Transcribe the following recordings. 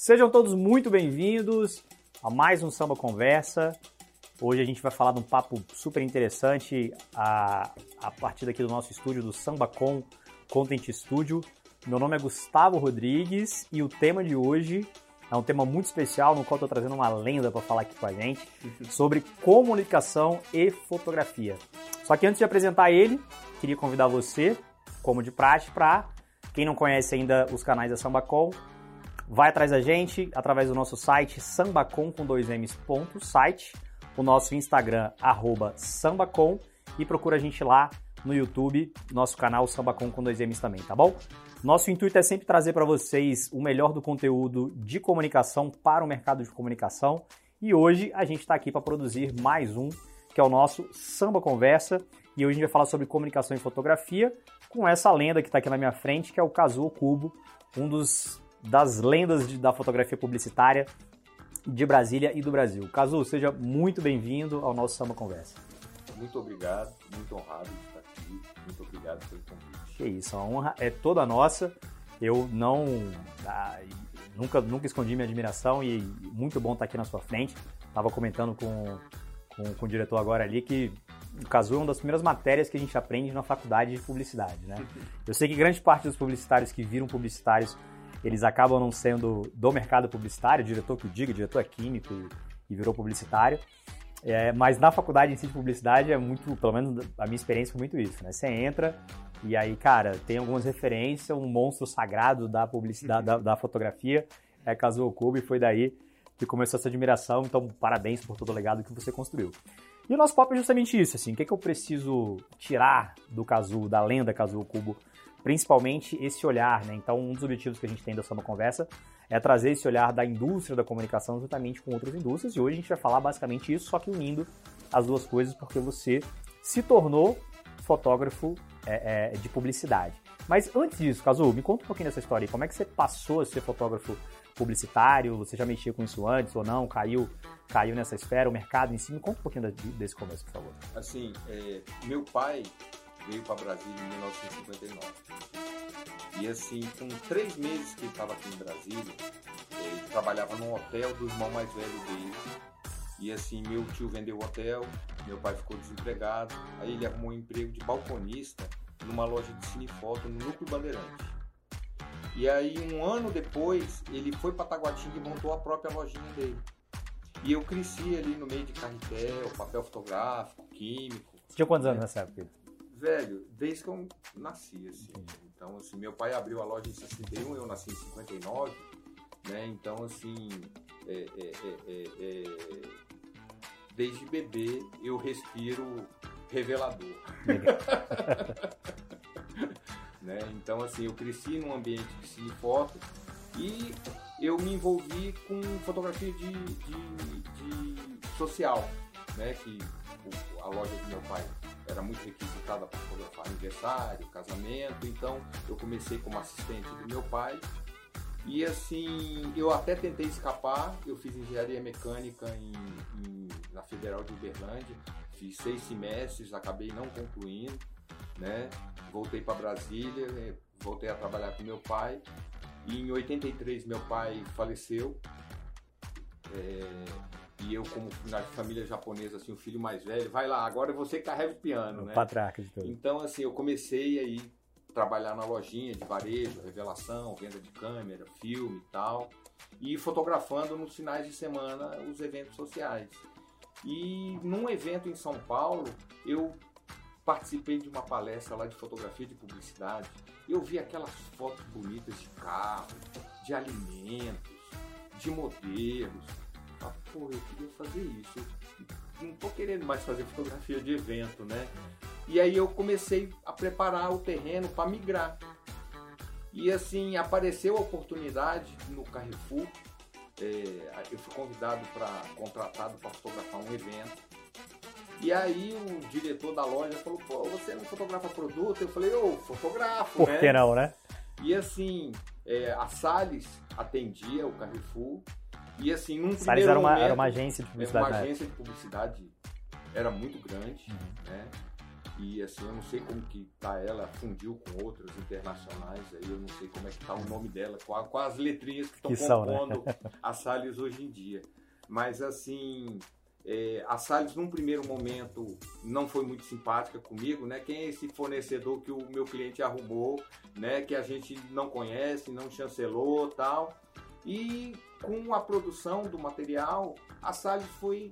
Sejam todos muito bem-vindos a mais um Samba Conversa. Hoje a gente vai falar de um papo super interessante a, a partir daqui do nosso estúdio do SambaCon Content Studio. Meu nome é Gustavo Rodrigues e o tema de hoje é um tema muito especial no qual estou trazendo uma lenda para falar aqui com a gente sobre comunicação e fotografia. Só que antes de apresentar ele, queria convidar você, como de praxe, para quem não conhece ainda os canais da SambaCon, vai atrás da gente através do nosso site sambacom com dois M's ponto, site, o nosso Instagram arroba sambacom. E procura a gente lá no YouTube, nosso canal Sambacom com dois M's também, tá bom? Nosso intuito é sempre trazer para vocês o melhor do conteúdo de comunicação para o mercado de comunicação. E hoje a gente está aqui para produzir mais um, que é o nosso Samba Conversa. E hoje a gente vai falar sobre comunicação e fotografia com essa lenda que está aqui na minha frente, que é o Kazuo Cubo, um dos das lendas de, da fotografia publicitária de Brasília e do Brasil. Kazuo, seja muito bem-vindo ao nosso Samba Conversa. Muito obrigado, muito honrado de estar aqui. Muito obrigado pelo convite. Que isso, a honra é toda nossa. Eu não ah, nunca nunca escondi minha admiração e muito bom estar aqui na sua frente. Tava comentando com, com, com o diretor agora ali que o Casu é uma das primeiras matérias que a gente aprende na faculdade de publicidade, né? Eu sei que grande parte dos publicitários que viram publicitários, eles acabam não sendo do mercado publicitário, diretor que o diga, diretor é químico e, e virou publicitário. É, mas na faculdade em si de publicidade é muito, pelo menos a minha experiência foi muito isso, né? Você entra e aí, cara, tem algumas referências, um monstro sagrado da publicidade, da, da fotografia é Kazuo Kobe, e foi daí que começou essa admiração, então parabéns por todo o legado que você construiu. E o nosso papo é justamente isso, assim, o que, é que eu preciso tirar do Kazuo, da lenda Kazuo Kubo, principalmente esse olhar, né? Então, um dos objetivos que a gente tem da Samba Conversa é trazer esse olhar da indústria da comunicação juntamente com outras indústrias, e hoje a gente vai falar basicamente isso, só que unindo as duas coisas, porque você se tornou fotógrafo é, é, de publicidade. Mas antes disso, Kazu, me conta um pouquinho dessa história aí. Como é que você passou a ser fotógrafo publicitário? Você já mexia com isso antes ou não? Caiu, caiu nessa esfera, o mercado em si? Me conta um pouquinho desse começo, por favor. Assim, é, meu pai veio para Brasília em 1959. E assim, com três meses que ele estava aqui em Brasília, ele trabalhava num hotel do irmão mais velho dele. E assim, meu tio vendeu o hotel, meu pai ficou desempregado, aí ele arrumou um emprego de balconista numa loja de cinefoto no Núcleo Bandeirante. E aí, um ano depois, ele foi para Taguatinga e montou a própria lojinha dele. E eu cresci ali no meio de carretel, papel fotográfico, químico. Você tinha quantos anos nessa época? Velho, desde que eu nasci, assim. Então, assim, meu pai abriu a loja em 61, eu nasci em 59, né? Então, assim, é, é, é, é, é desde bebê eu respiro revelador. né? Então, assim, eu cresci num ambiente de cine foto e eu me envolvi com fotografia de, de, de social, né? Que a loja do meu pai era muito requisitada para fotografar aniversário, casamento, então eu comecei como assistente do meu pai e assim, eu até tentei escapar, eu fiz engenharia mecânica em, em, na Federal de Uberlândia, fiz seis semestres, acabei não concluindo, né? Voltei para Brasília, eh, voltei a trabalhar com meu pai. E em 83 meu pai faleceu. É, e eu, como na família japonesa, assim, o filho mais velho, vai lá, agora você carrega o piano, né? Patraca de tudo. Então, assim, eu comecei aí trabalhar na lojinha de varejo, revelação, venda de câmera, filme e tal, e fotografando nos finais de semana os eventos sociais. E num evento em São Paulo, eu participei de uma palestra lá de fotografia de publicidade. Eu vi aquelas fotos bonitas de carro, de alimentos, de modelos. Pô, eu queria fazer isso. Não tô querendo mais fazer fotografia de evento, né? E aí eu comecei a preparar o terreno para migrar. E assim, apareceu a oportunidade no Carrefour. É, eu fui convidado para, contratado para fotografar um evento. E aí o diretor da loja falou, pô, você não fotografa produto? Eu falei, ô, fotografo, Por né? que não, né? E assim, é, a Salles atendia o Carrefour. E assim, num Salles era uma, momento, era uma agência de publicidade. Era uma agência de publicidade, era muito grande, uhum. né? E assim, eu não sei como que tá ela, fundiu com outras internacionais, aí eu não sei como é que tá o nome dela, quais as letrinhas que estão compondo né? a Salles hoje em dia. Mas assim, é, a Salles, num primeiro momento, não foi muito simpática comigo, né? Quem é esse fornecedor que o meu cliente arrumou, né? Que a gente não conhece, não chancelou tal. E com a produção do material, a Salles foi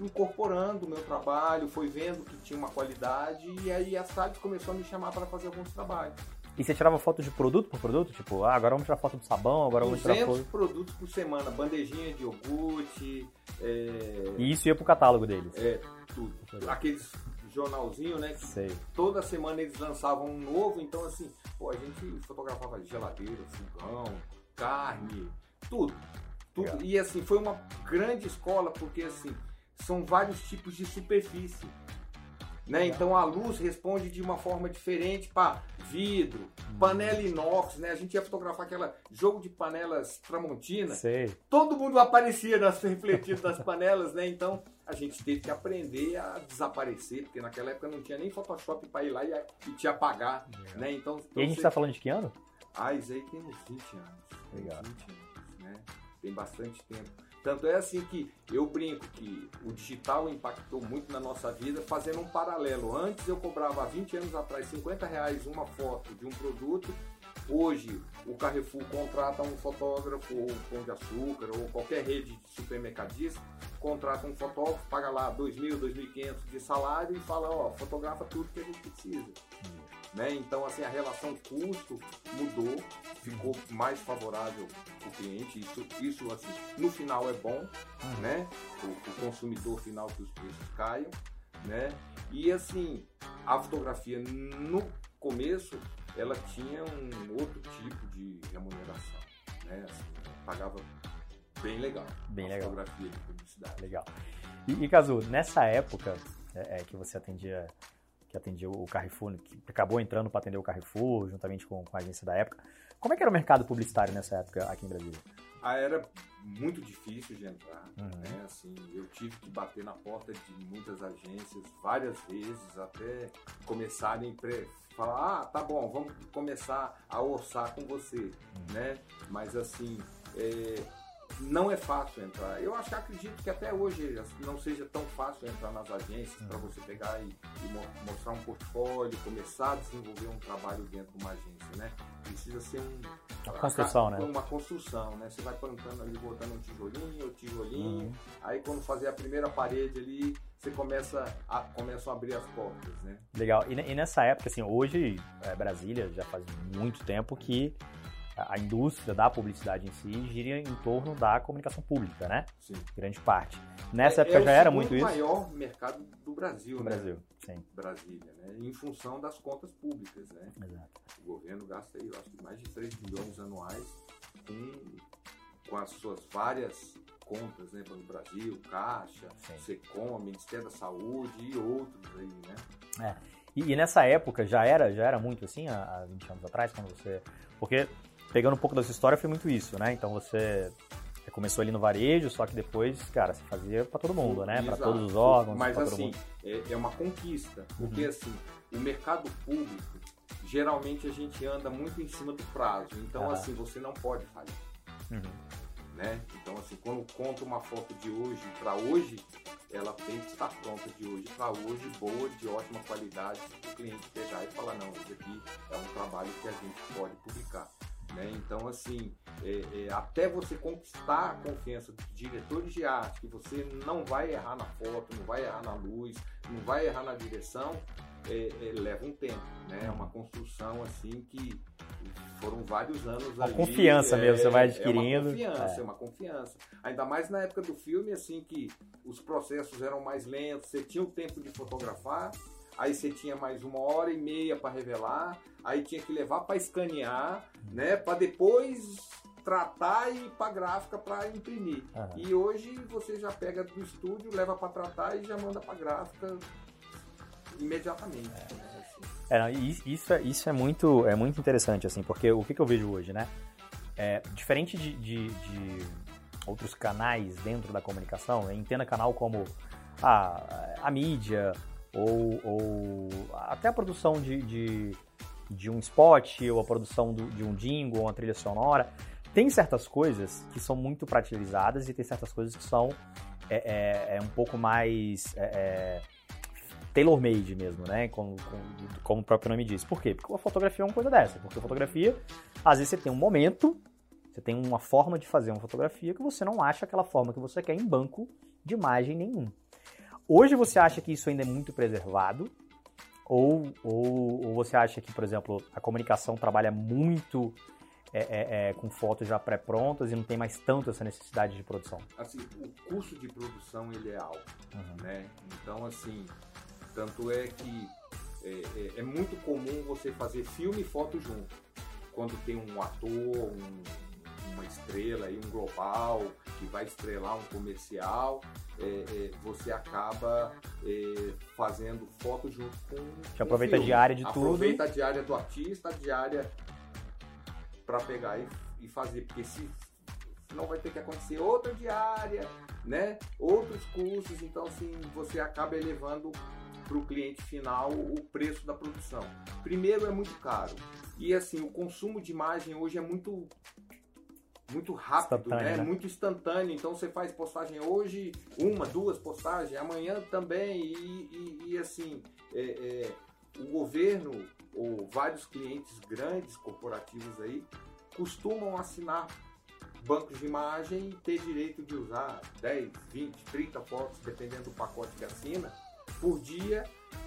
incorporando o meu trabalho, foi vendo que tinha uma qualidade e aí a Salles começou a me chamar para fazer alguns trabalhos. E você tirava foto de produto por produto? Tipo, ah, agora vamos tirar foto do sabão, agora vamos tirar foto... produtos por semana, bandejinha de iogurte... É... E isso ia pro catálogo deles? É, tudo. Aqueles jornalzinho, né? Sei. Toda semana eles lançavam um novo, então assim, pô, a gente fotografava geladeira, fogão, carne, tudo. tudo. E assim, foi uma grande escola, porque assim, são vários tipos de superfície. Né? Então a luz responde de uma forma diferente para vidro, panela inox, né? A gente ia fotografar aquela jogo de panelas Tramontina. Sei. Todo mundo aparecia nas refletidas das panelas, né? Então a gente teve que aprender a desaparecer, porque naquela época não tinha nem Photoshop para ir lá e, e te apagar, né? Então, então, e a gente está falando de que ano? Ah, isso aí tem uns 20 anos. Legal. 20 anos, né? Tem bastante tempo. Tanto é assim que eu brinco que o digital impactou muito na nossa vida, fazendo um paralelo. Antes eu cobrava 20 anos atrás 50 reais uma foto de um produto. Hoje o Carrefour contrata um fotógrafo, ou Pão de Açúcar, ou qualquer rede de supermercadista, contrata um fotógrafo, paga lá 2.000, 2.500 de salário e fala, ó, fotografa tudo que a gente precisa. Né? Então, assim, a relação custo mudou, ficou mais favorável o cliente. Isso, isso, assim, no final é bom, uhum. né? O, o, consumidor final que os preços caiam, né? E, assim, a fotografia no começo, ela tinha um outro tipo de remuneração, né? Assim, pagava bem legal. Bem legal. Fotografia de publicidade. Legal. E, e Cazu, nessa época é, é, que você atendia que atendia o Carrefour, que acabou entrando para atender o Carrefour, juntamente com, com, a agência da época. Como é que era o mercado publicitário nessa época aqui em Brasília? Ah, era muito difícil de entrar. Uhum. Né? Assim, eu tive que bater na porta de muitas agências várias vezes até começarem a falar, ah, tá bom, vamos começar a orçar com você, uhum. né? Mas assim, é, não é fácil entrar. Eu acho que acredito que até hoje não seja tão fácil entrar nas agências para você pegar e, e, mostrar um portfólio, começar a desenvolver um trabalho dentro de uma agência, né? Precisa ser um, uma construção, né? Uma construção, né? Você vai plantando ali, botando um tijolinho, tijolinho, uhum. aí quando fazer a primeira parede ali, você começa a, começam a abrir as portas, né? Legal. E, e nessa época, assim, hoje, é, Brasília já faz muito tempo que a indústria da publicidade em si gira em torno da comunicação pública, né? Sim. Grande parte. Nessa é, época é já era muito isso? É o maior mercado do Brasil, do né? Brasil, sim. Brasília, né? Em função das contas públicas, né? Exato. O governo gasta aí, eu acho que mais de 3 bilhões anuais com, com as suas várias contas, né? Banco Brasil, Caixa, sim. Secom, Ministério da Saúde e outros aí, né? É. E, e, nessa época já era, já era muito assim, há 20 anos atrás, quando você... Porque pegando um pouco da sua história, foi muito isso, né? Então você começou ali no varejo, só que depois, cara, você fazia para todo mundo, né? Para todos os órgãos. Mas assim, é, é, uma conquista, porque uhum. assim, o mercado público, geralmente a gente anda muito em cima do prazo. Então, ah. assim, você não pode falir. Uhum. Né? Então, assim, quando conta uma foto de hoje para hoje, ela tem que estar pronta de hoje para hoje, boa, de ótima qualidade, para o cliente pegar e falar, não, isso aqui é um trabalho que a gente pode publicar. Né? Então, assim, é, é, até você conquistar a confiança dos diretores de arte, que você não vai errar na foto, não vai errar na luz, não vai errar na direção, é, é leva um tempo, né? É uma construção assim que foram vários anos ali. confiança mesmo, você vai adquirindo. É uma confiança, é. uma confiança. Ainda mais na época do filme, assim, que os processos eram mais lentos, você tinha o tempo de fotografar, aí você tinha mais uma hora e meia para revelar, aí tinha que levar para escanear, né, para depois tratar e ir para gráfica para imprimir. Uhum. E hoje você já pega do estúdio, leva para tratar e já manda para gráfica imediatamente. É. Né. É, isso, é, isso é muito é muito interessante assim, porque o que, que eu vejo hoje, né? É, diferente de, de, de, outros canais dentro da comunicação, entenda canal como a, a mídia, ou, ou até a produção de, de, de, um spot, ou a produção do, de um jingle, ou uma trilha sonora. Tem certas coisas que são muito pratelizadas e tem certas coisas que são é, é, é um pouco mais é, é tailor-made mesmo, né? Como, como, como, o próprio nome diz. Por quê? Porque a fotografia é uma coisa dessa. Porque a fotografia, às vezes você tem um momento, você tem uma forma de fazer uma fotografia que você não acha aquela forma que você quer em banco de imagem nenhum. Hoje você acha que isso ainda é muito preservado? Ou, ou, ou você acha que, por exemplo, a comunicação trabalha muito é, é, é, com fotos já pré-prontas e não tem mais tanto essa necessidade de produção? Assim, o custo de produção ele é alto, uhum. né? Então, assim, tanto é que é, é, é, muito comum você fazer filme e foto junto. Quando tem um ator, um, uma estrela e um global que vai estrelar um comercial, é, é, você acaba é, fazendo foto junto com. Que aproveita a diária de aproveita tudo. Aproveita a diária do artista, a diária para pegar e, e fazer, porque se não vai ter que acontecer outra diária, né? Outros custos, então assim você acaba elevando para o cliente final o preço da produção. Primeiro é muito caro e assim o consumo de imagem hoje é muito muito rápido, né? né? Muito instantâneo. Então você faz postagem hoje, uma, duas postagens, amanhã também e, e, e assim é, é, o governo ou vários clientes grandes corporativos aí costumam assinar bancos de imagem e ter direito de usar 10, 20, 30 fotos, dependendo do pacote que assina, por dia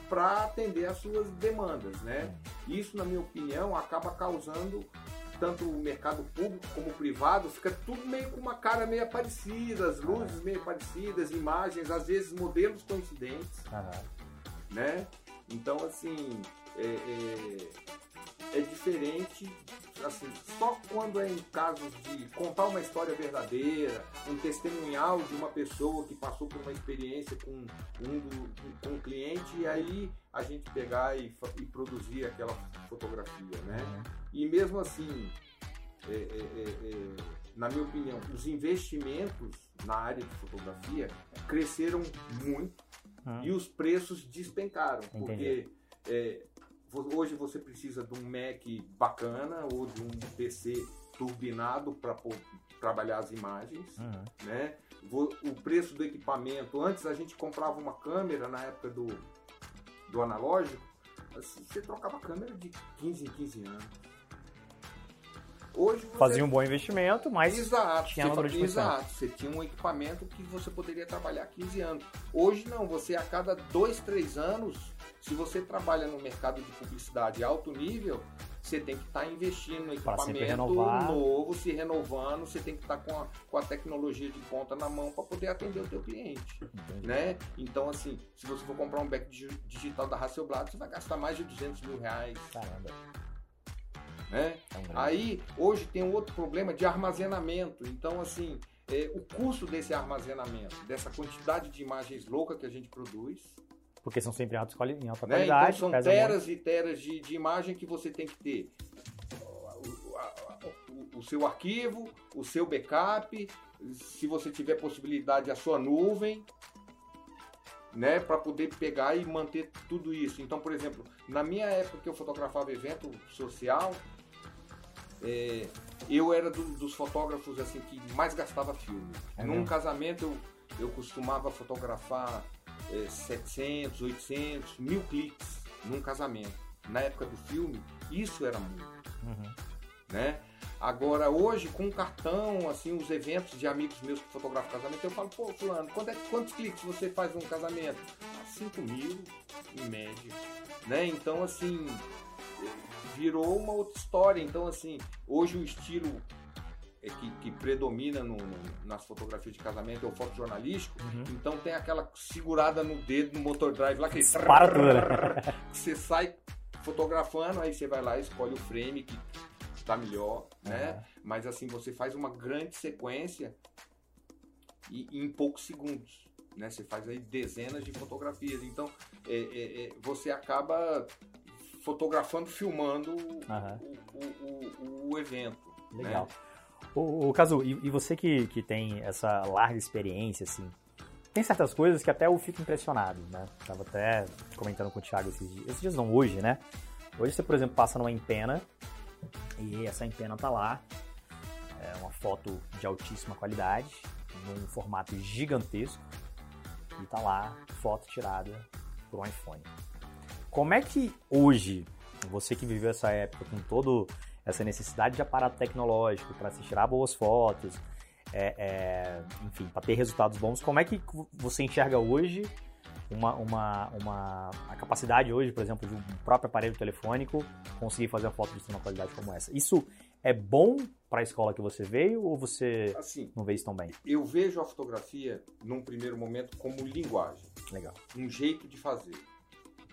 para atender às suas demandas, né? Isso, na minha opinião, acaba causando tanto o mercado público como o privado, fica tudo meio com uma cara meio parecida, as luzes meio parecidas, imagens, às vezes modelos coincidentes, uhum. né? Então, assim, é, é, é diferente assim, só quando é em casos de contar uma história verdadeira, um testemunhal de uma pessoa que passou por uma experiência com um, do, com um cliente, e aí a gente pegar e, e produzir aquela fotografia, né? E mesmo assim, é, é, é, é, na minha opinião, os investimentos na área de fotografia cresceram muito uhum. e os preços despencaram, Entendi. porque é, Hoje você precisa de um Mac bacana ou de um PC turbinado para trabalhar as imagens, uhum. né? O preço do equipamento, antes a gente comprava uma câmera na época do, do analógico, assim, você trocava a câmera de 15 em 15 anos. Hoje você... Fazia um bom investimento, mas exato, tinha você, Exato, você tinha um equipamento que você poderia trabalhar 15 anos. Hoje não, você a cada 2, 3 anos se você trabalha no mercado de publicidade alto nível, você tem que estar tá investindo no equipamento novo, se renovando, você tem que estar tá com, a, com a tecnologia de ponta na mão para poder atender o teu cliente, né? Então, assim, se você for comprar um back digital da Hasselblad, você vai gastar mais de 200 mil reais. Caramba. Né? É um Aí, hoje tem um outro problema de armazenamento. Então, assim, é, o custo desse armazenamento, dessa quantidade de imagens louca que a gente produz, porque são sempre em alta, em alta né? qualidade. Então são teras muito. e teras de, de imagem que você tem que ter. O, seu arquivo, o seu backup, se você tiver possibilidade, a sua nuvem, né, para poder pegar e manter tudo isso. Então, por exemplo, na minha época que eu fotografava evento social, é, eu era do, dos fotógrafos assim que mais gastava filme. É Num mesmo? casamento eu, eu costumava fotografar é, 700, 800, mil cliques num casamento. Na época do filme, isso era muito. Uhum. Né? Agora, hoje, com cartão, assim, os eventos de amigos meus que fotografam casamento, eu falo, pô, fulano, quanto é, quantos cliques você faz num casamento? 5 mil, em média. Né? Então, assim, virou uma outra história. Então, assim, hoje o estilo é que, que, predomina no, no, nas fotografias de casamento é o fotojornalístico. Uhum. Então tem aquela segurada no dedo no motor drive lá que para. Né? Você sai fotografando, aí você vai lá e escolhe o frame que está melhor, né? Uhum. Mas assim você faz uma grande sequência e, e em poucos segundos. Né? Você faz aí dezenas de fotografias. Então é, é, é, você acaba fotografando, filmando uhum. o, o, o, o, evento. Legal. Né? O, o Cazu, e, e, você que, que tem essa larga experiência, assim, tem certas coisas que até eu fico impressionado, né? Tava até comentando com o Thiago esses dias, esses dias não, hoje, né? Hoje você, por exemplo, passa numa empena e essa empena tá lá, é uma foto de altíssima qualidade, num formato gigantesco, e tá lá, foto tirada por um iPhone. Como é que hoje, você que viveu essa época com todo essa necessidade de aparato tecnológico para se tirar boas fotos, é, é, enfim, para ter resultados bons, como é que você enxerga hoje uma, uma, uma, a capacidade hoje, por exemplo, de um próprio aparelho telefônico conseguir fazer uma foto de uma qualidade como essa? Isso é bom para a escola que você veio ou você assim, não vê isso tão bem? Eu vejo a fotografia, num primeiro momento, como linguagem. Legal. Um jeito de fazer.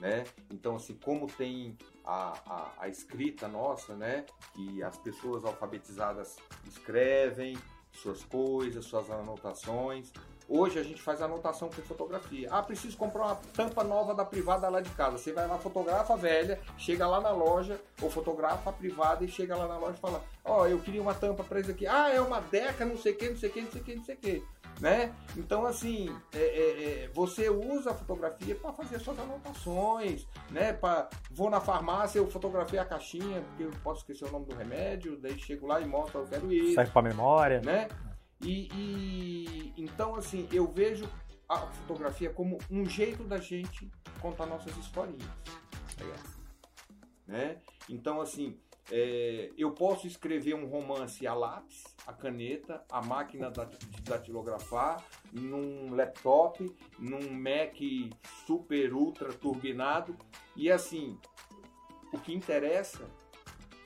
Né? Então, assim, como tem a, a, a escrita nossa, né? Que as pessoas alfabetizadas escrevem suas coisas, suas anotações. Hoje a gente faz anotação com fotografia. Ah, preciso comprar uma tampa nova da privada lá de casa. Você vai lá, fotografa a velha, chega lá na loja, ou fotografa a privada e chega lá na loja e fala: Ó, oh, eu queria uma tampa para isso aqui. Ah, é uma Deca, não sei o que, não sei o que, não sei o que, não sei o que. Né? Então, assim, é, é, é, você usa a fotografia para fazer suas anotações, né? Pra, vou na farmácia, eu fotografei a caixinha, porque eu posso esquecer o nome do remédio, daí chego lá e mostro, eu quero ir. Serve para memória. Né? E, e, então, assim, eu vejo a fotografia como um jeito da gente contar nossas historinhas. Né? Então, assim, é, eu posso escrever um romance a lápis, a caneta, a máquina de datilografar, num laptop, num Mac super ultra turbinado. E assim, o que interessa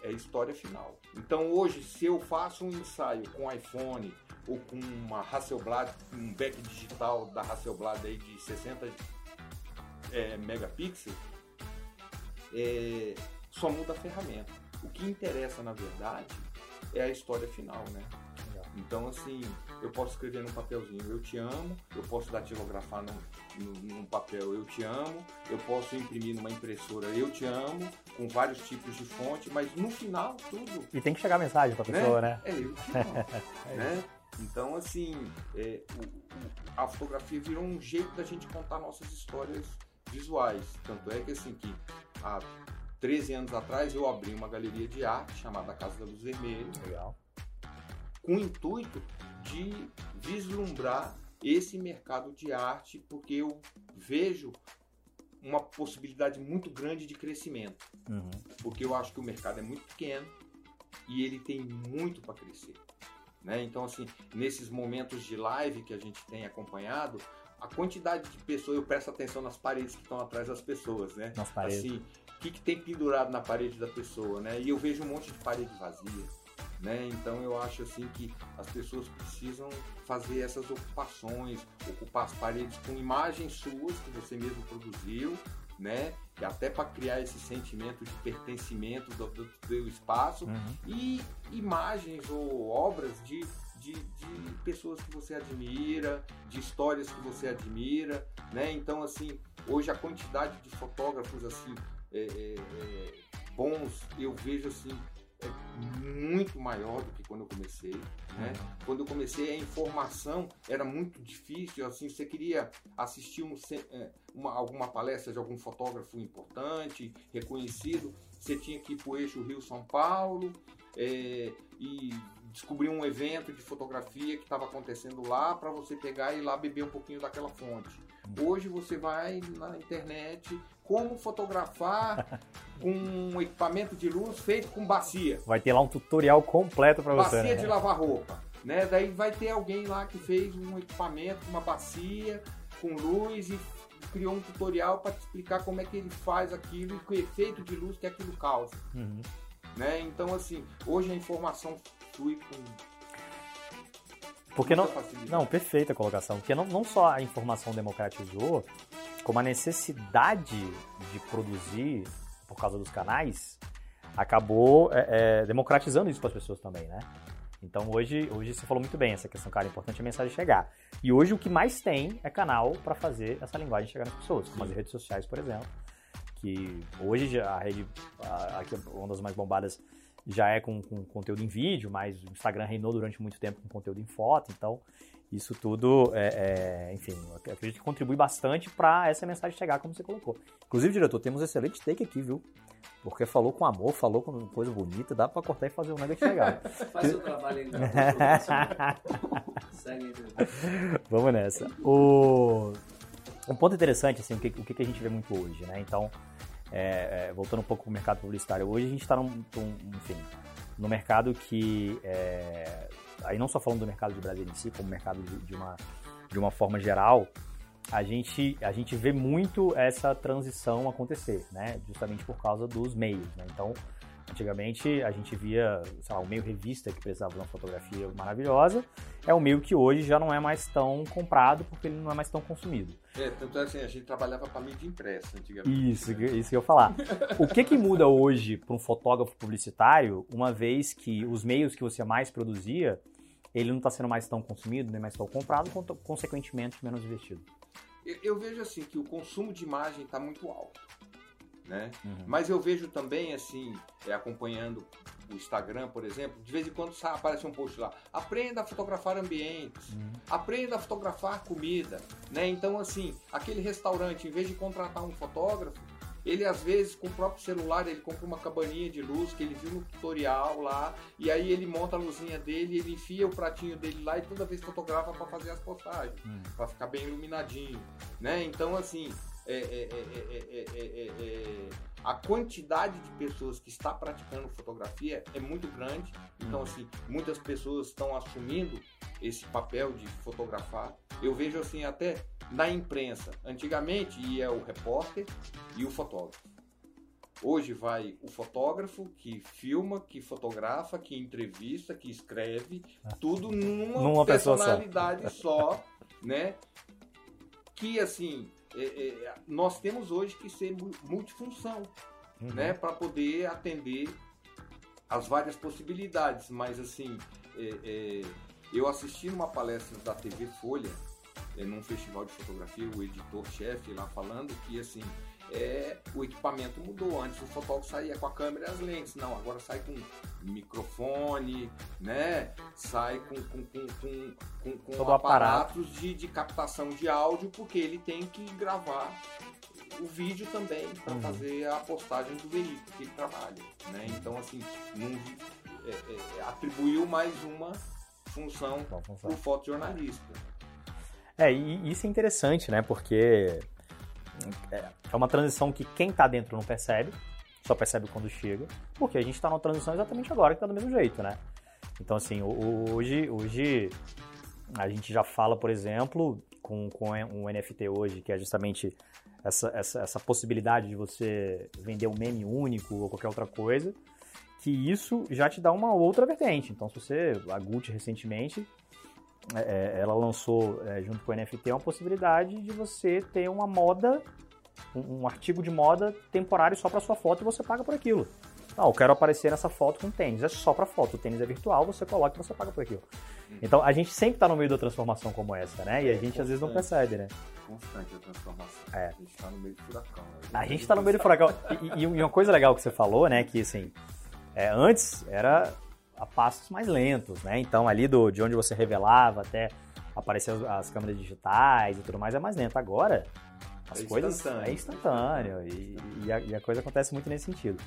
é a história final. Então hoje, se eu faço um ensaio com iPhone, ou com uma Hasselblad, um back digital da Hasselblad aí de 60 é, megapixels, é, só muda a ferramenta. O que interessa, na verdade, é a história final, né? Então, assim, eu posso escrever num papelzinho eu te amo, eu posso datilografar num, num, num, papel eu te amo, eu posso imprimir numa impressora eu te amo, com vários tipos de fonte, mas no final tudo. E tem que chegar a mensagem pra pessoa, né? né? É, eu te amo. é né? Então, assim, é, o, o, a fotografia virou um jeito da gente contar nossas histórias visuais. Tanto é que, assim, que há 13 anos atrás eu abri uma galeria de arte chamada Casa da Luz Vermelha. Legal. Com o intuito de vislumbrar esse mercado de arte, porque eu vejo uma possibilidade muito grande de crescimento. Uhum. Porque eu acho que o mercado é muito pequeno e ele tem muito para crescer. Né? Então, assim, nesses momentos de live que a gente tem acompanhado, a quantidade de pessoas, eu presto atenção nas paredes que estão atrás das pessoas, né? Nas paredes. Assim, o que, que tem pendurado na parede da pessoa, né? E eu vejo um monte de parede vazia, né? Então eu acho assim que as pessoas precisam fazer essas ocupações, ocupar as paredes com imagens suas que você mesmo produziu, né? E até para criar esse sentimento de pertencimento do, do, do espaço uhum. e imagens ou obras de, de, de, pessoas que você admira, de histórias que você admira, né? Então assim, hoje a quantidade de fotógrafos assim é, é, é bons eu vejo assim é muito maior do que quando eu comecei. Né? Uhum. Quando eu comecei, a informação era muito difícil. Assim, você queria assistir um, é, uma, alguma palestra de algum fotógrafo importante, reconhecido, você tinha que ir para o eixo Rio-São Paulo é, e descobrir um evento de fotografia que estava acontecendo lá para você pegar e ir lá beber um pouquinho daquela fonte. Hoje você vai na internet, como fotografar com um equipamento de luz feito com bacia. Vai ter lá um tutorial completo para você. Bacia né? de lavar roupa. Né? Daí vai ter alguém lá que fez um equipamento, uma bacia com luz e criou um tutorial para te explicar como é que ele faz aquilo e que o efeito de luz que aquilo causa. Uhum. Né? Então, assim, hoje a informação flui com porque não, não, perfeita a colocação. Porque não, não só a informação democratizou, como a necessidade de produzir por causa dos canais acabou é, é, democratizando isso para as pessoas também, né? Então hoje, hoje você falou muito bem essa questão, cara, é importante a mensagem chegar. E hoje o que mais tem é canal para fazer essa linguagem chegar nas pessoas, como as redes sociais, por exemplo, que hoje a rede, a, uma das mais bombadas já é com, com conteúdo em vídeo, mas o Instagram reinou durante muito tempo com conteúdo em foto, então isso tudo, é, é, enfim, acredito que contribui bastante para essa mensagem chegar, como você colocou. Inclusive, diretor, temos um excelente take aqui, viu? Porque falou com amor, falou com coisa bonita, dá para cortar e fazer um nugget legal. Faz o trabalho ainda. Segue Vamos nessa. O... Um ponto interessante, assim, o que, o que a gente vê muito hoje, né? Então, é, é, voltando um pouco para o mercado publicitário, hoje a gente está num, num, no mercado que, é, aí não só falando do mercado de Brasil em si, como mercado de, de, uma, de uma forma geral, a gente, a gente vê muito essa transição acontecer, né? Justamente por causa dos meios, né? Então, Antigamente a gente via, sei lá, o meio revista que precisava de uma fotografia maravilhosa, é um meio que hoje já não é mais tão comprado porque ele não é mais tão consumido. É, tanto é assim, a gente trabalhava para mídia impressa antigamente. Isso, né? isso que eu ia falar. o que que muda hoje para um fotógrafo publicitário, uma vez que os meios que você mais produzia, ele não está sendo mais tão consumido, nem mais tão comprado, consequentemente menos investido? Eu, eu vejo assim que o consumo de imagem está muito alto né? Uhum. Mas eu vejo também, assim, é, acompanhando o Instagram, por exemplo, de vez em quando aparece um post lá, aprenda a fotografar ambientes, uhum. aprenda a fotografar comida, né? Então, assim, aquele restaurante, em vez de contratar um fotógrafo, ele às vezes com o próprio celular ele compra uma cabaninha de luz que ele viu no tutorial lá e aí ele monta a luzinha dele, ele enfia o pratinho dele lá e toda vez fotografa para fazer as postagens, uhum. para ficar bem iluminadinho, né? Então assim, é é é, é, é, a quantidade de pessoas que está praticando fotografia é muito grande. Então, assim, muitas pessoas estão assumindo esse papel de fotografar. Eu vejo assim até na imprensa. Antigamente ia o repórter e o fotógrafo. Hoje vai o fotógrafo que filma, que fotografa, que entrevista, que escreve, ah. tudo numa, numa personalidade só. só, né? Que assim, é, é, nós temos hoje que ser multifunção, uhum. né, para poder atender as várias possibilidades. Mas assim, é, é eu assisti uma palestra da TV Folha, num festival de fotografia, o editor-chefe lá falando que assim é, o equipamento mudou. Antes o fotógrafo saía com a câmera e as lentes. Não, agora sai com microfone, né? Sai com, com, com, com, com, aparatos de, de captação de áudio, porque ele tem que gravar o vídeo também para uhum. fazer a postagem do veículo que ele trabalha. Né? Então, assim, é, é, atribuiu mais uma função para o fotojornalista. É, e isso é interessante, né? Porque é, é uma transição que quem está dentro não percebe, só percebe quando chega, porque a gente está numa transição exatamente agora que está do mesmo jeito, né? Então, assim, hoje, hoje a gente já fala, por exemplo, com, com um NFT hoje, que é justamente essa, essa, essa possibilidade de você vender um meme único ou qualquer outra coisa, que isso já te dá uma outra vertente. Então, se você, a Gucci recentemente, é, é, ela lançou é, junto com o NFT uma possibilidade de você ter uma moda, um, um artigo de moda temporário só para sua foto e você paga por aquilo. Não, eu quero aparecer nessa foto com tênis. É só para foto. O tênis é virtual, você coloca e você paga por aquilo. Uhum. Então a gente sempre está no meio da transformação como essa, né? E a gente às vezes não percebe, né? Constante a transformação. É. A gente está no meio do furacão. A gente está no meio do furacão. E, e, uma coisa legal que você falou, né? Que assim, é, antes era a passos mais lentos, né? Então ali do, de onde você revelava até aparecer as, as câmeras digitais e tudo mais é mais lento. Agora as é coisas instantâneo. é instantâneo e, e, a, e, a, coisa acontece muito nesse sentido.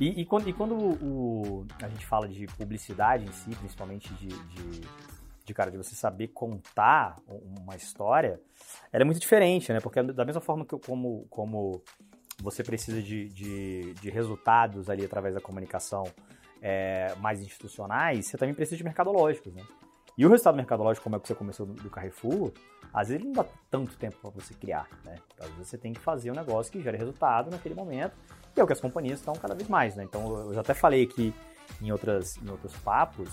E, e quando, quando o, a gente fala de publicidade em si, principalmente de, de, de, cara, de você saber contar uma história, ela é muito diferente, né? Porque da mesma forma que como, como você precisa de, de, de resultados ali através da comunicação é, mais institucionais, você também precisa de mercadológicos, né? E o resultado mercadológico, como é que você começou do Carrefour, às vezes não dá tanto tempo para você criar, né? Às vezes você tem que fazer um negócio que gere resultado naquele momento, e é o que as companhias estão cada vez mais, né? Então, eu já até falei aqui em, outras, em outros papos,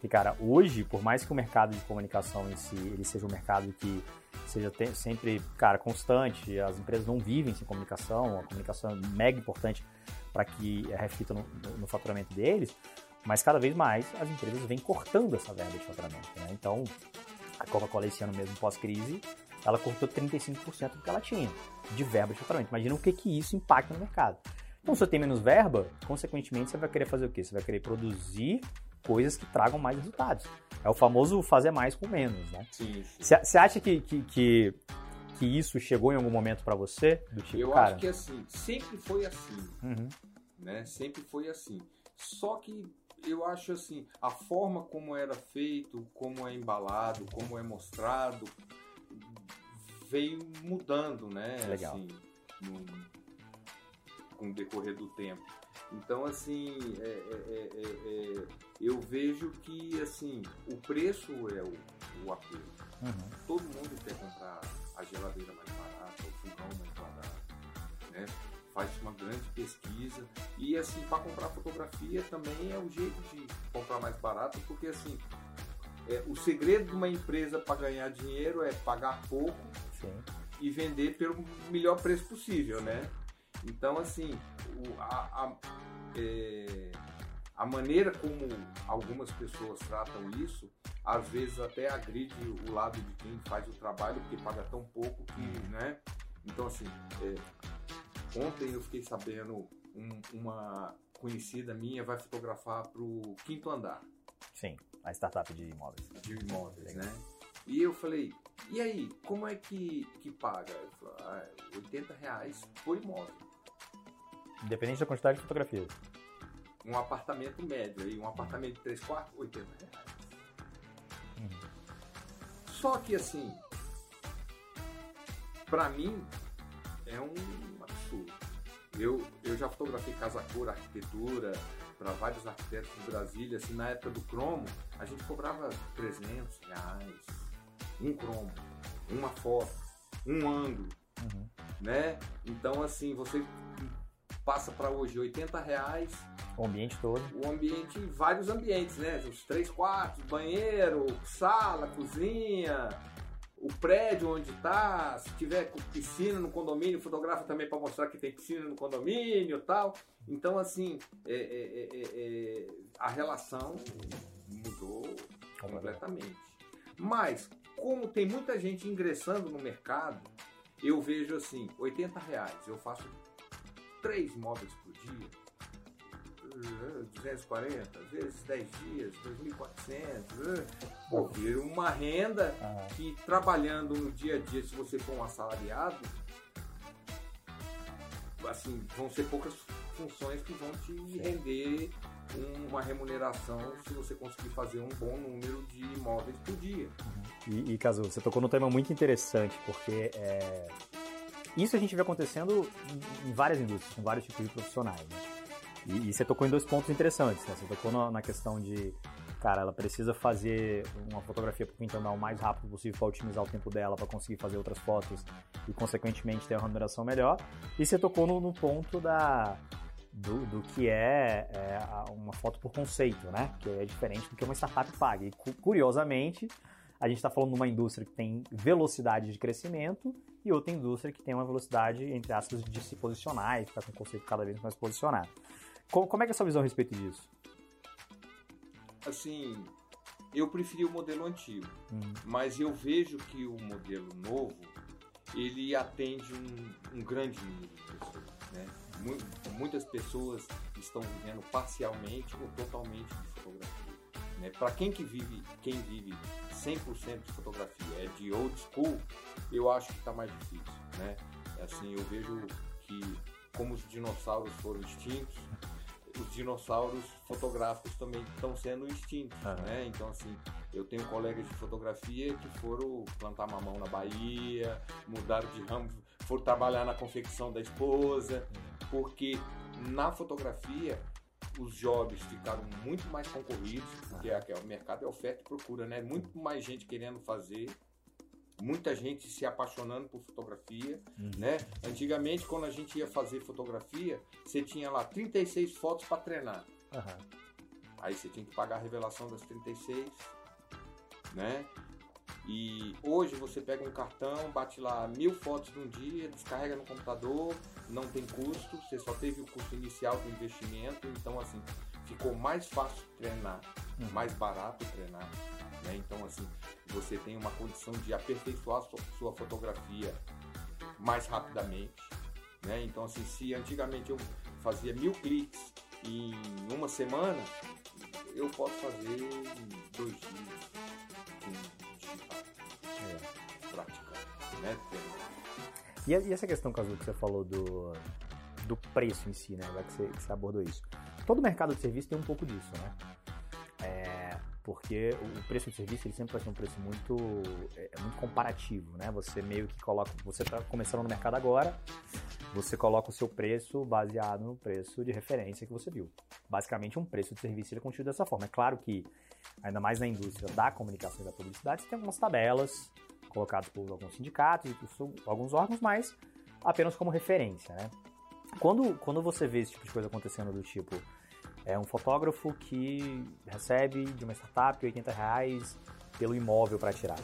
que, cara, hoje, por mais que o mercado de comunicação em si, ele seja um mercado que seja sempre, cara, constante, as empresas não vivem sem comunicação, a comunicação é mega importante para que reflita no, no, faturamento deles, mas cada vez mais as empresas vêm cortando essa verba de faturamento. Né? Então, a Coca-Cola esse ano mesmo, pós-crise, ela cortou 35% do que ela tinha de verba de faturamento. Imagina o que, que isso impacta no mercado. Então, se você tem menos verba, consequentemente você vai querer fazer o quê? Você vai querer produzir coisas que tragam mais resultados. É o famoso fazer mais com menos, né? Você acha que, que, que, que, isso chegou em algum momento para você? Do tipo, Eu cara... acho que assim, sempre foi assim, Uhum. né? Sempre foi assim. Só que eu acho assim, a forma como era feito, como é embalado, como é mostrado, veio mudando, né? Legal. Assim, no- com o decorrer do tempo. Então, assim, é- é- é- é- é, eu vejo que assim, o preço é o, o apelo. Uhum. Todo mundo quer comprar a geladeira mais barata, o fogão mais barato, né? Faz uma grande pesquisa e assim para comprar fotografia também é o jeito de comprar mais barato, porque assim é, o segredo de uma empresa para ganhar dinheiro é pagar pouco Sim. e vender pelo melhor preço possível, né? Então, assim, o- a, a- é, a maneira como algumas pessoas tratam isso, às vezes até agride o lado de quem faz o trabalho, porque paga tão pouco que, né? Então, assim, é, ontem eu fiquei sabendo, um- uma conhecida minha vai fotografar para o quinto andar Sim, a startup de imóveis. de imóveis, né? E eu falei, e aí, como é que, que paga? Ele falou, ah, 80 reais por imóvel. Independente da quantidade de fotografias. Um apartamento médio aí, um apartamento de 3 quartos, 80 reais. Uhum. Só que assim, pra mim, é um absurdo. Eu, eu já fotografei casa cor, arquitetura, para vários arquitetos de Brasília, assim, na época do cromo, a gente cobrava 300 reais, um cromo, uma foto, um ângulo, Uhum. né? Então, assim, você passa para hoje 80 reais, O ambiente todo. o ambiente, vários ambientes, né? Os três quartos, banheiro, sala, cozinha, o prédio onde está, se tiver piscina no condomínio, fotografa também para mostrar que tem piscina no condomínio e tal. Então, assim, é- é- é- é- a relação mudou completamente. Mas, como tem muita gente ingressando no mercado, eu vejo assim, 80 reais, eu faço três móveis por dia, eh, 240, vezes 10 dias, 2.400, eh, pô, vira uma renda Aham. que trabalhando no dia a dia, se você for um assalariado, assim, vão ser poucas funções que vão te render uma remuneração se você conseguir fazer um bom número de imóveis por dia. E, e Cazu, você tocou num tema muito interessante, porque é, isso a gente vê acontecendo em, várias indústrias, com vários tipos de profissionais. né? E, e você tocou em dois pontos interessantes. Né? Você tocou na, na questão de, cara, ela precisa fazer uma fotografia para o quinto o mais rápido possível para otimizar o tempo dela, para conseguir fazer outras fotos e, consequentemente, ter uma remuneração melhor. E você tocou no, no ponto da, do, do que é, é, uma foto por conceito, né? Que é diferente do que uma startup paga. E, cu- curiosamente, a gente está falando de uma indústria que tem velocidade de crescimento e outra indústria que tem uma velocidade, entre aspas, de se posicionar e ficar com o conceito cada vez mais posicionado. Co- Como é que é a sua visão a respeito disso? Assim, eu preferi o modelo antigo, Uhum. mas eu vejo que o modelo novo ele atende um, um grande número de pessoas. Né? Mu- Muitas pessoas estão vivendo parcialmente ou totalmente de fotografia. Né? Para quem que vive, quem vive 100% de fotografia é de old school, eu acho que está mais difícil. Né? Assim, eu vejo que como os dinossauros foram extintos, os dinossauros fotográficos também estão sendo extintos, Aham. né? Então assim, eu tenho colegas de fotografia que foram plantar mamão na Bahia, mudaram de ramo, foram trabalhar na confecção da esposa, porque na fotografia os jobs ficaram muito mais concorridos, porque é, o mercado é oferta e procura, né? Muito mais gente querendo fazer, muita gente se apaixonando por fotografia, Uhum. né? Antigamente, quando a gente ia fazer fotografia, você tinha lá 36 fotos para treinar. Aham. Aí você tinha que pagar a revelação das 36, né? E hoje você pega um cartão, bate lá mil fotos num dia, descarrega no computador, não tem custo, você só teve o custo inicial do investimento, então assim, ficou mais fácil treinar, Uhum. mais barato treinar, né? Então assim, você tem uma condição de aperfeiçoar sua, sua fotografia mais rapidamente, né? Então assim, se antigamente eu fazia mil cliques em uma semana, eu posso fazer em dois dias né? E, e essa questão, Caso, que você falou do, do preço em si, né? Já que você, que você abordou isso. Todo mercado de serviço tem um pouco disso, né? É, porque o preço de serviço ele sempre vai ser um preço muito, é, é muito comparativo, né? Você meio que coloca, você está começando no mercado agora, você coloca o seu preço baseado no preço de referência que você viu. Basicamente, um preço de serviço ele é contido dessa forma. É claro que, ainda mais na indústria da comunicação e da publicidade, você tem algumas tabelas colocadas por alguns sindicatos e por alguns órgãos, mas apenas como referência, né? Quando, quando você vê esse tipo de coisa acontecendo do tipo, é um fotógrafo que recebe de uma startup 80 reais pelo imóvel para tirar.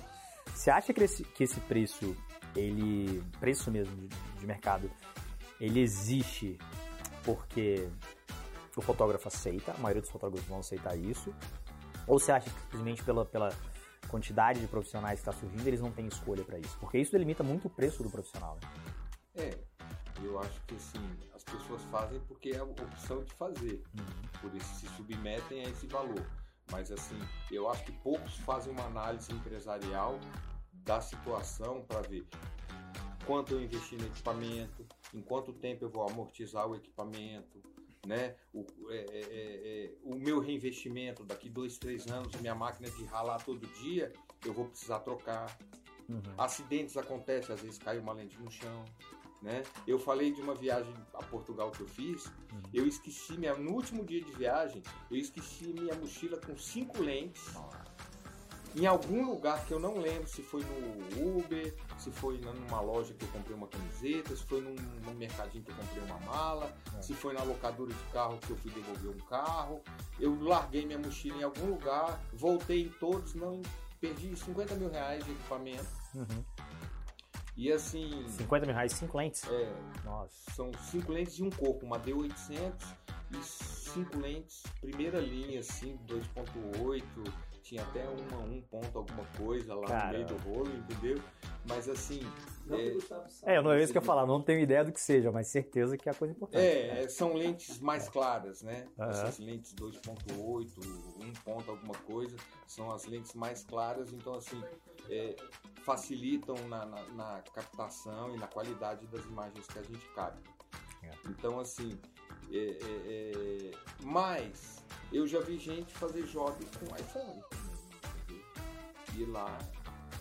Você acha que esse, que esse preço, ele, preço mesmo de, de mercado, ele existe porque o fotógrafo aceita, a maioria dos fotógrafos vão aceitar isso? Ou você acha que simplesmente pela, pela quantidade de profissionais que está surgindo, eles não têm escolha para isso? Porque isso delimita muito o preço do profissional. Né? É, eu acho que assim, as pessoas fazem porque é a opção de fazer. Uhum. Por isso se submetem a esse valor. Mas assim, eu acho que poucos fazem uma análise empresarial da situação para ver quanto eu investi no equipamento, em quanto tempo eu vou amortizar o equipamento, né? O, é, é, é, é o meu reinvestimento daqui dois, três anos, minha máquina de ralar todo dia, eu vou precisar trocar. Uhum. Acidentes acontecem, às vezes cai uma lente no chão. Né? Eu falei de uma viagem a Portugal que eu fiz. Uhum. Eu esqueci minha no último dia de viagem, eu esqueci minha mochila com cinco lentes. Em algum lugar que eu não lembro se foi no Uber, se foi numa loja que eu comprei uma camiseta, se foi num, num mercadinho que eu comprei uma mala, é. se foi na locadora de carro que eu fui devolver um carro. Eu larguei minha mochila em algum lugar, voltei em todos, não perdi 50 mil reais de equipamento. Uhum. E assim. 50 mil reais, 5 lentes? É. Nossa. São 5 lentes e um corpo, uma D800 e 5 lentes, primeira linha, assim, 2.8. Tinha até uma, um ponto, alguma coisa lá Cara. no meio do rolo, entendeu? Mas assim. É, é, não é isso que eu falar, não tenho ideia do que seja, mas certeza que é coisa importante. É, né? são lentes mais claras, né? Uhum. Essas lentes 2.8, 1 ponto, alguma coisa, são as lentes mais claras, então assim, é, facilitam na, na, na, captação e na qualidade das imagens que a gente capta. É. Então assim, é, é, é, mas eu já vi gente fazer jobs com iPhone. E lá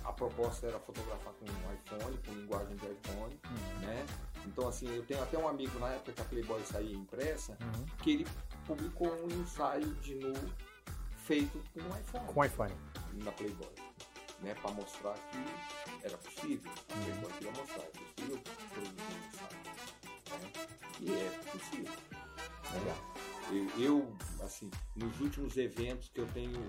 a proposta era fotografar com um iPhone, com linguagem de iPhone, uhum. né? Então, assim, eu tenho até um amigo na época que a Playboy saía impressa, uhum. que ele publicou um ensaio de nu feito com um iPhone. Com iPhone. Na Playboy. Né, para mostrar que era possível. A Playboy queria mostrar, é possível produzir um ensaio. Né? E é possível. Né? Eu, eu, assim, nos últimos eventos que eu tenho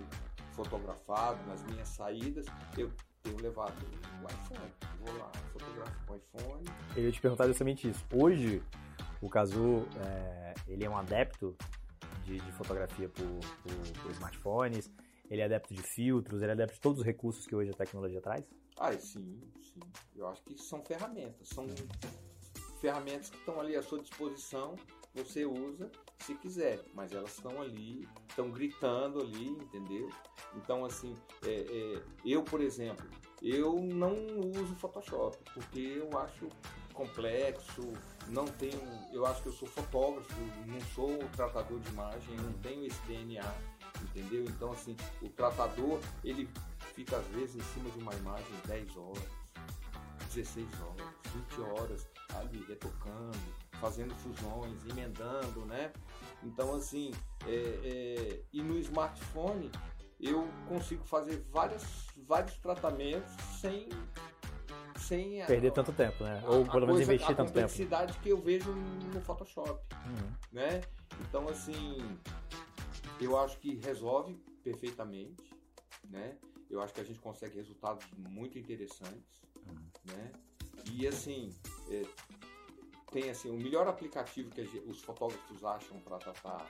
fotografado, nas minhas saídas, eu tenho levado o iPhone. Vou lá, fotografo com o iPhone. Eu ia te perguntar justamente isso. Hoje, o Cazu, é, ele é um adepto de, de fotografia por, por, por, smartphones, ele é adepto de filtros, ele é adepto de todos os recursos que hoje a tecnologia traz? Ah, sim, sim. Eu acho que são ferramentas. São ferramentas que estão ali à sua disposição, você usa se quiser, mas elas estão ali, estão gritando ali, entendeu? Então, assim, é, é, eu, por exemplo, eu não uso Photoshop, porque eu acho complexo, não tenho, eu acho que eu sou fotógrafo, não sou tratador de imagem, não tenho esse DNA, entendeu? Então, assim, o tratador, ele fica às vezes em cima de uma imagem 10 horas, 16 horas, 20 horas ali retocando, fazendo fusões, emendando, né? Então, assim, é, é, e no smartphone eu consigo fazer várias, vários tratamentos sem sem perder a, tanto tempo, né? Ou a, pelo menos coisa, investir tanto tempo. A complexidade que eu vejo no Photoshop, uhum. né? Então, assim, eu acho que resolve perfeitamente, né? Eu acho que a gente consegue resultados muito interessantes, uhum. né? E assim, é, tem assim, o melhor aplicativo que os fotógrafos acham para tratar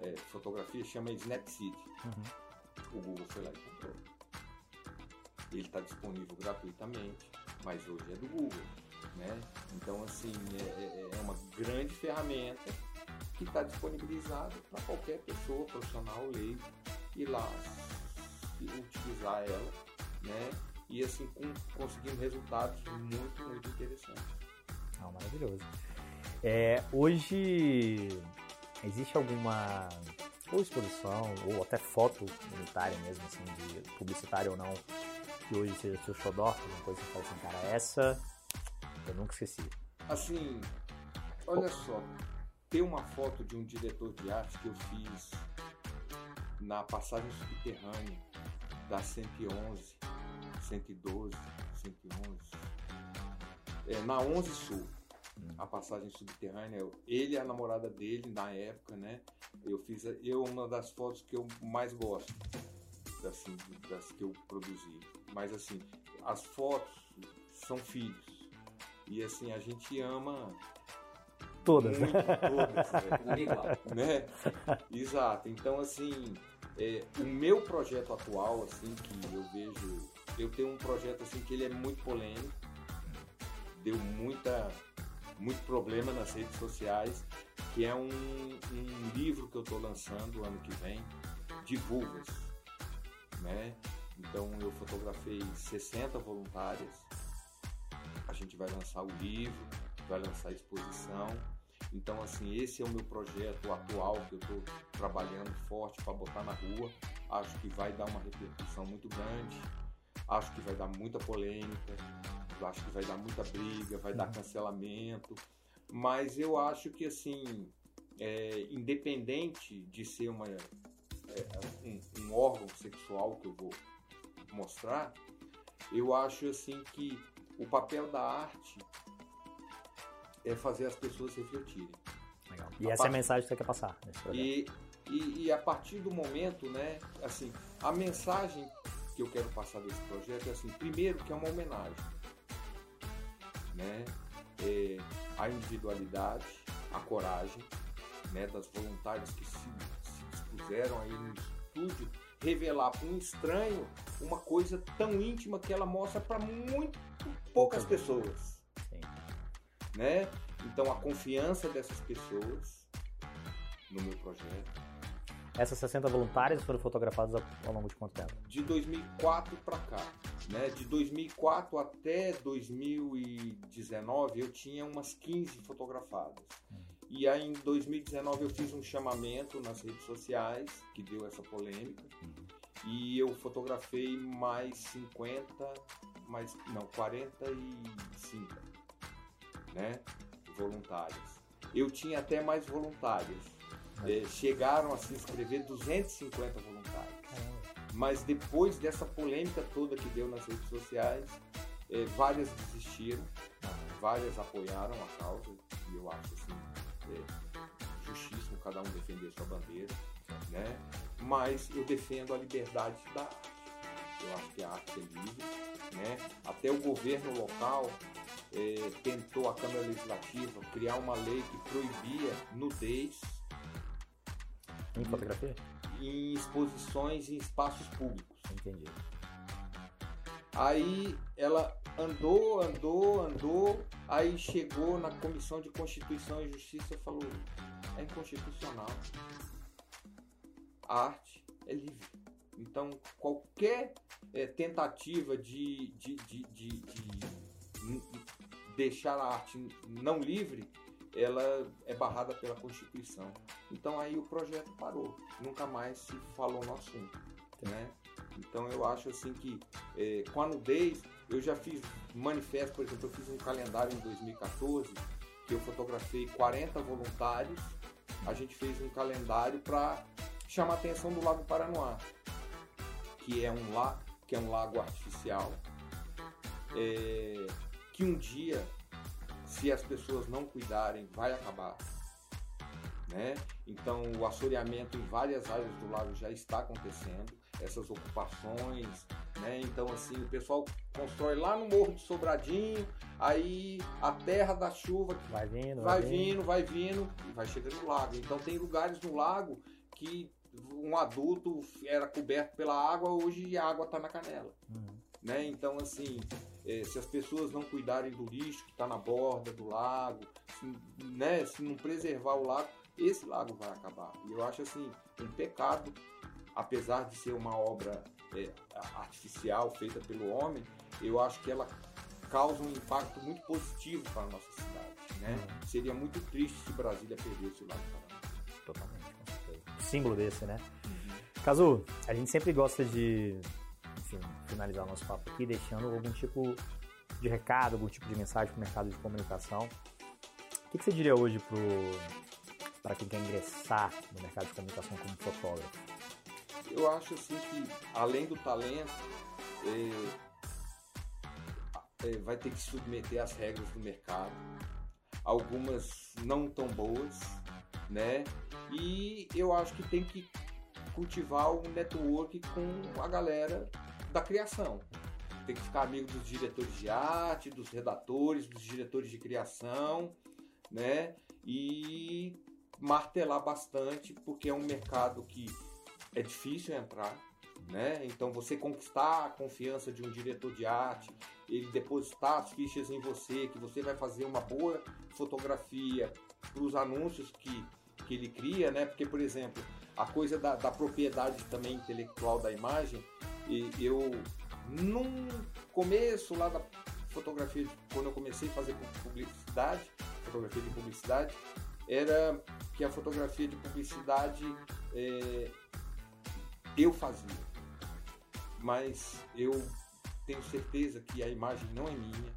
é, fotografia chama Snapseed. Uhum. O Google foi lá e comprou. Ele está disponível gratuitamente, mas hoje é do Google. Né? Então, assim, é, é, é uma grande ferramenta que está disponibilizado para qualquer pessoa, profissional, leigo, ir lá e utilizar ela, né? E assim com, conseguindo resultados muito, muito interessantes. Maravilhoso. É, hoje existe alguma ou exposição, ou até foto unitária mesmo, assim, de publicitária ou não, que hoje seja seu xodó, alguma coisa que você fala assim, cara, essa eu nunca esqueci. Assim, olha só, tem uma foto de um diretor de arte que eu fiz na passagem subterrânea da 111, 112, 111, é, na 11 Sul. A passagem subterrânea. Ele e a namorada dele na época, né? Eu fiz eu uma das fotos que eu mais gosto, assim, das que eu produzi. Mas assim, as fotos são filhos e assim a gente ama todas, muito, todas, né? né? Exato. Então assim é, o meu projeto atual, assim, que eu vejo, eu tenho um projeto assim que ele é muito polêmico, deu muita, muito problema nas redes sociais, que é um, um livro que eu estou lançando ano que vem, de vulvas, né? Então eu fotografei 60 voluntárias, a gente vai lançar o livro, vai lançar a exposição então, assim, esse é o meu projeto atual que eu estou trabalhando forte para botar na rua. Acho que vai dar uma repercussão muito grande. Acho que vai dar muita polêmica. Acho que vai dar muita briga, vai dar cancelamento. Mas eu acho que, assim, é, independente de ser uma, é, um, um órgão sexual que eu vou mostrar, eu acho assim que o papel da arte é fazer as pessoas refletirem. Legal. E a essa part... é a mensagem que você quer passar. E, e, e, a partir do momento, né, assim, a mensagem que eu quero passar desse projeto é assim, primeiro que é uma homenagem, né, é, a individualidade, a coragem, né, das voluntárias que se, se dispuseram aí no estúdio revelar para um estranho uma coisa tão íntima que ela mostra para muito poucas pessoas né? Então a confiança dessas pessoas no meu projeto. Essas 60 voluntárias foram fotografadas ao longo de quanto tempo? De 2004 para cá, né? De 2004 até 2019 eu tinha umas 15 fotografadas. E aí em 2019 eu fiz um chamamento nas redes sociais que deu essa polêmica. E eu fotografei mais 50, mais não, 45 né, voluntárias. Eu tinha até mais voluntárias. É, chegaram a se inscrever 250 voluntários. Mas depois dessa polêmica toda que deu nas redes sociais, é, várias desistiram, várias apoiaram a causa, e eu acho assim, é, justíssimo cada um defender sua bandeira, né? Mas eu defendo a liberdade da arte. Eu acho que a arte é livre, né? Até o governo local é, tentou a Câmara Legislativa criar uma lei que proibia nudez em fotografia? Em exposições em espaços públicos. Entendi. Aí ela andou, andou, andou, aí chegou na Comissão de Constituição e Justiça e falou: é inconstitucional. A arte é livre. Então, qualquer é, tentativa de, de, de, de, de deixar a arte não livre, ela é barrada pela Constituição. Então aí o projeto parou, nunca mais se falou no assunto, né? Então eu acho assim que é, com a nudez, eu já fiz manifesto, por exemplo, eu fiz um calendário em 2014 que eu fotografei 40 voluntários, a gente fez um calendário para chamar a atenção do Lago Paranoá, que é um lago, que é um lago artificial. É, que um dia, se as pessoas não cuidarem, vai acabar. Né? Então, o assoreamento em várias áreas do lago já está acontecendo, essas ocupações. Né? Então, assim, o pessoal constrói lá no Morro de Sobradinho, aí a terra da chuva vai vindo, vai, vai vindo, vai vindo e vai chegando no lago. Então, tem lugares no lago que um adulto era coberto pela água, hoje a água está na canela. Uhum. Né? Então, assim, é, se as pessoas não cuidarem do lixo que está na borda do lago, se, né, se não preservar o lago, esse lago vai acabar. E eu acho assim, um pecado, apesar de ser uma obra é, artificial feita pelo homem, eu acho que ela causa um impacto muito positivo para a nossa cidade. Né? Uhum. Seria muito triste se Brasília perdesse o Lago. Totalmente, com certeza. Símbolo desse, né? Uhum. Cazu, a gente sempre gosta de finalizar o nosso papo aqui deixando algum tipo de recado, algum tipo de mensagem para o mercado de comunicação. O que, que você diria hoje para quem quer ingressar no mercado de comunicação como fotógrafo? Eu acho assim que, além do talento, é, é, vai ter que submeter às regras do mercado. Algumas não tão boas, né? E eu acho que tem que cultivar um network com a galera da criação. Tem que ficar amigo dos diretores de arte, dos redatores, dos diretores de criação, né? E martelar bastante, porque é um mercado que é difícil entrar, né? Então você conquistar a confiança de um diretor de arte, ele depositar as fichas em você, que você vai fazer uma boa fotografia para os anúncios que, que ele cria, né? Porque, por exemplo, a coisa da, da propriedade também intelectual da imagem, e eu num começo lá da fotografia, quando eu comecei a fazer publicidade, fotografia de publicidade, era que a fotografia de publicidade é, eu fazia. Mas eu tenho certeza que a imagem não é minha,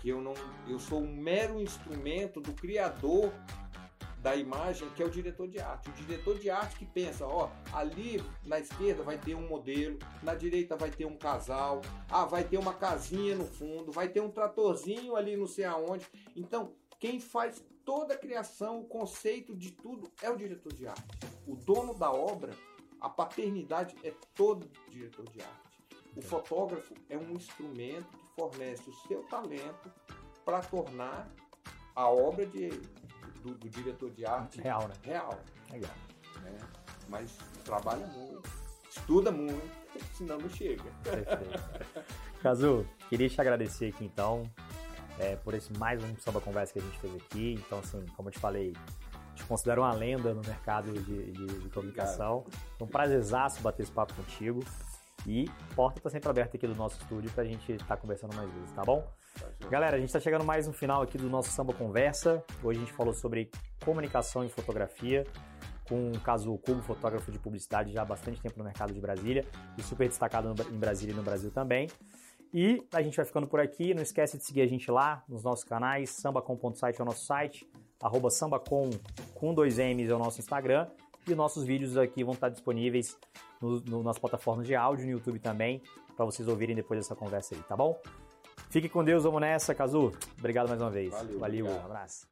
que eu não, eu sou um mero instrumento do criador da imagem, que é o diretor de arte. O diretor de arte que pensa, ó, ali na esquerda vai ter um modelo, na direita vai ter um casal, ah, vai ter uma casinha no fundo, vai ter um tratorzinho ali não sei aonde. Então, quem faz toda a criação, o conceito de tudo é o diretor de arte. O dono da obra, a paternidade é todo diretor de arte. O fotógrafo é um instrumento que fornece o seu talento para tornar a obra de do, do diretor de arte real, né? Real. Legal. Né? Mas trabalha muito, estuda muito, senão não chega. Perfeito. Cazu, queria te agradecer aqui então é, por esse mais um samba conversa que a gente fez aqui. Então, assim, como eu te falei, te considero uma lenda no mercado de, de, de comunicação. Foi um prazerzaço bater esse papo contigo. E porta está sempre aberta aqui do nosso estúdio para a gente estar tá conversando mais vezes, tá bom? Galera, a gente está chegando mais no final aqui do nosso Samba Conversa. Hoje a gente falou sobre comunicação e fotografia com o caso Cubo, fotógrafo de publicidade já há bastante tempo no mercado de Brasília e super destacado em Brasília e no Brasil também. E a gente vai ficando por aqui. Não esquece de seguir a gente lá nos nossos canais. Sambacom.site é o nosso site. Arroba sambacom com dois M's é o nosso Instagram. E nossos vídeos aqui vão estar disponíveis no, no, nas plataformas de áudio, no YouTube também, para vocês ouvirem depois dessa conversa aí, tá bom? Fique com Deus, vamos nessa, Cazu. Obrigado mais uma vez. Valeu, Valeu um abraço.